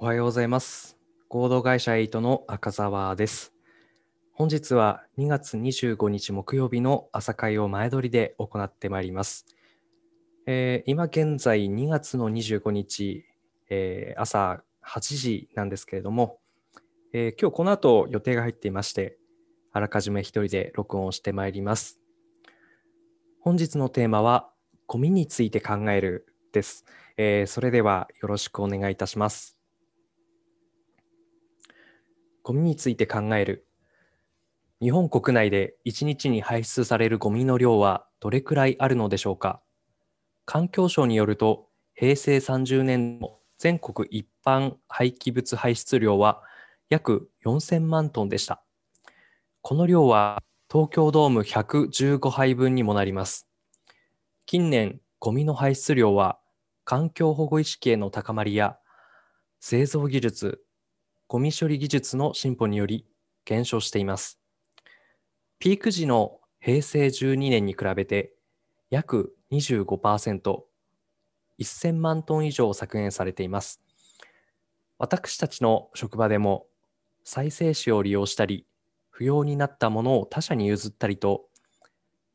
おはようございます。合同会社8の赤澤です。本日は2月25日木曜日の朝会を前撮りで行ってまいります。えー今現在2月の25日、えー朝8時なんですけれども、えー今日この後予定が入っていまして、あらかじめ一人で録音をしてまいります。本日のテーマは、ゴミについて考えるです。えーそれではよろしくお願いいたします。ゴミについて考える。日本国内で1日に排出されるゴミの量はどれくらいあるのでしょうか？環境省によると、平成30年の全国一般廃棄物排出量は約4000万トンでした。この量は東京ドーム115杯分にもなります。近年、ゴミの排出量は環境保護意識への高まりや製造技術、ゴミ処理技術の進歩により減少しています。ピーク時の平成12年に比べて約25%、1000万トン以上削減されています。私たちの職場でも再生紙を利用したり、不要になったものを他社に譲ったりと、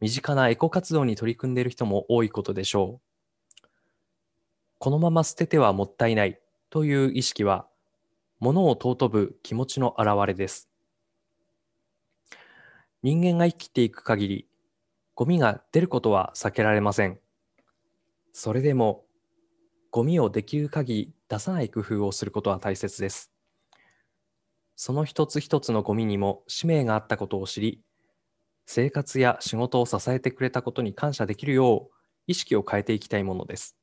身近なエコ活動に取り組んでいる人も多いことでしょう。このまま捨ててはもったいないという意識は、物を尊ぶ気持ちの表れです。人間が生きていく限り、ゴミが出ることは避けられません。それでも、ゴミをできる限り出さない工夫をすることは大切です。その一つ一つのゴミにも使命があったことを知り、生活や仕事を支えてくれたことに感謝できるよう意識を変えていきたいものです。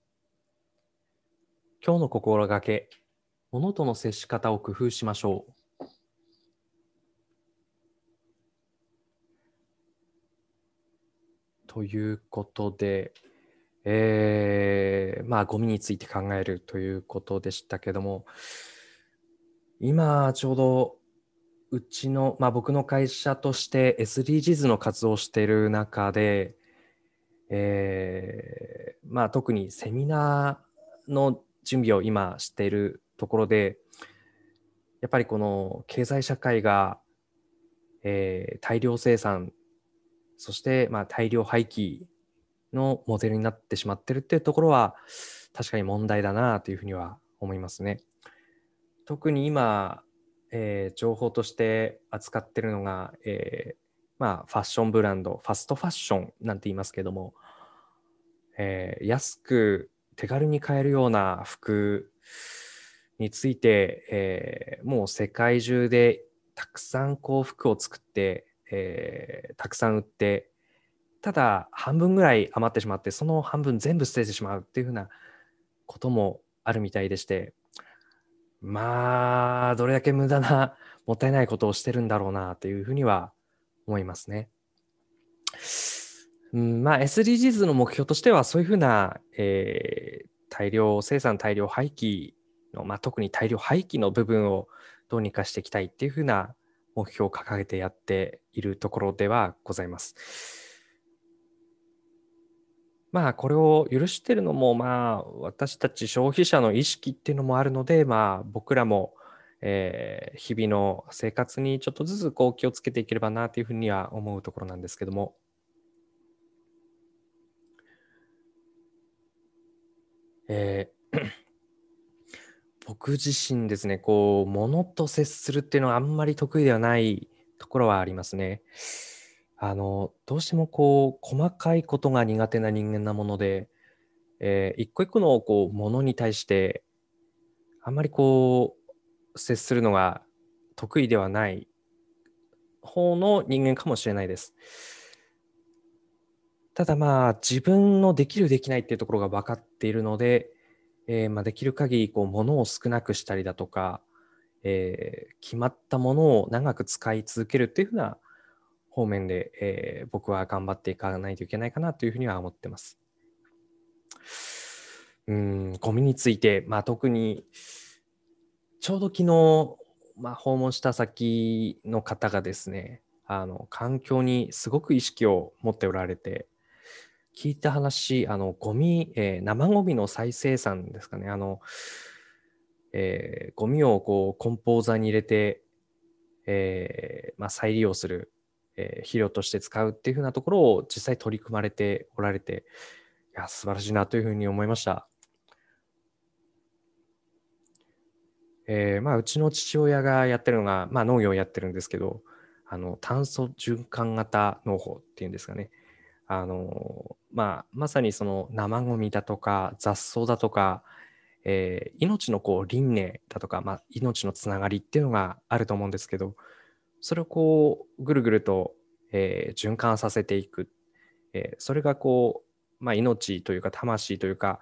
今日の心がけ、物との接し方を工夫しましょう。ということで、えー、まあ、ゴミについて考えるということでしたけども、今、ちょうど、うちの、まあ、僕の会社として SDGs の活動をしている中で、えーまあ、特にセミナーの準備を今しているところで、やっぱりこの経済社会が、えー大量生産、そしてまあ大量廃棄のモデルになってしまってるっていうところは確かに問題だなというふうには思いますね。特に今、えー情報として扱ってるのが、えーまあ、ファッションブランド、ファストファッションなんて言いますけども、えー安く手軽に買えるような服について、えーもう世界中でたくさんこう服を作って、えーたくさん売って、ただ半分ぐらい余ってしまって、その半分全部捨ててしまうっていうふうなこともあるみたいでして、まあ、どれだけ無駄な、もったいないことをしてるんだろうなというふうには思いますね。うん、まあ SDGs の目標としてはそういうふうな、えー大量生産大量廃棄の、まあ、特に大量廃棄の部分をどうにかしていきたいっていうふうな目標を掲げてやっているところではございます。まあこれを許してるのもまあ私たち消費者の意識っていうのもあるのでまあ僕らも、え日々の生活にちょっとずつこう気をつけていければなというふうには思うところなんですけども。えー僕自身ですね、こう、物と接するっていうのはあんまり得意ではないところはありますね。あの、どうしてもこう、細かいことが苦手な人間なもので、えー一個一個のこう、ものに対して、あんまりこう、接するのが得意ではない方の人間かもしれないです。ただまあ、自分のできるできないっていうところが分かっているので、えーまあ、できる限りこう物を少なくしたりだとか、えー決まったものを長く使い続けるっていうふうな方面で、えー僕は頑張っていかないといけないかなというふうには思ってます。うん、ゴミについて、まあ、特にちょうど昨日、まあ、訪問した先の方がですね、あの環境にすごく意識を持っておられて、聞いた話、あのゴミ、えー生ゴミの再生産ですかね。あのえーゴミをこう梱包材に入れて、えーまあ、再利用する、えー肥料として使うっていうふうなところを実際取り組まれておられて、いや、素晴らしいなというふうに思いました。えーまあ、うちの父親がやってるのが、まあ、農業をやってるんですけど、あの炭素循環型農法っていうんですかね。あのまあ、まさにその生ゴミだとか雑草だとか、えー命のこう輪廻だとか、まあ、命のつながりっていうのがあると思うんですけどそれをこうぐるぐると、えー循環させていく、えーそれがこう、まあ、命というか魂というか、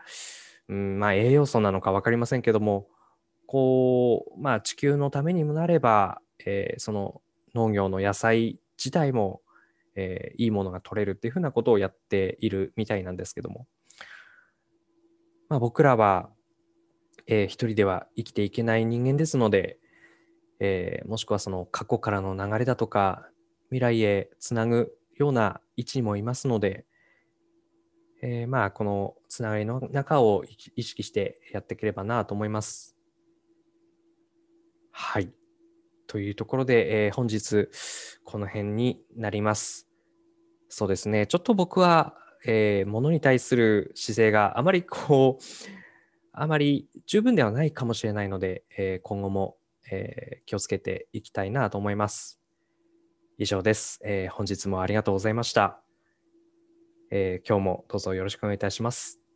うんまあ、栄養素なのか分かりませんけどもこう、まあ、地球のためにもなれば、えーその農業の野菜自体も、えーいいものが取れるっていうふうなことをやっているみたいなんですけども、まあ、僕らは、えー一人では生きていけない人間ですので、えーもしくはその過去からの流れだとか未来へつなぐような位置もいますので、えーまあこのつながりの中を意識してやっていければなと思います。はい。というところで、えー本日この辺になります。そうですね。ちょっと僕は、えー、物に対する姿勢があまりこう、あまり十分ではないかもしれないので、えー今後も、えー気をつけていきたいなと思います。以上です、えー本日もありがとうございました。え今日もどうぞよろしくお願いいたします。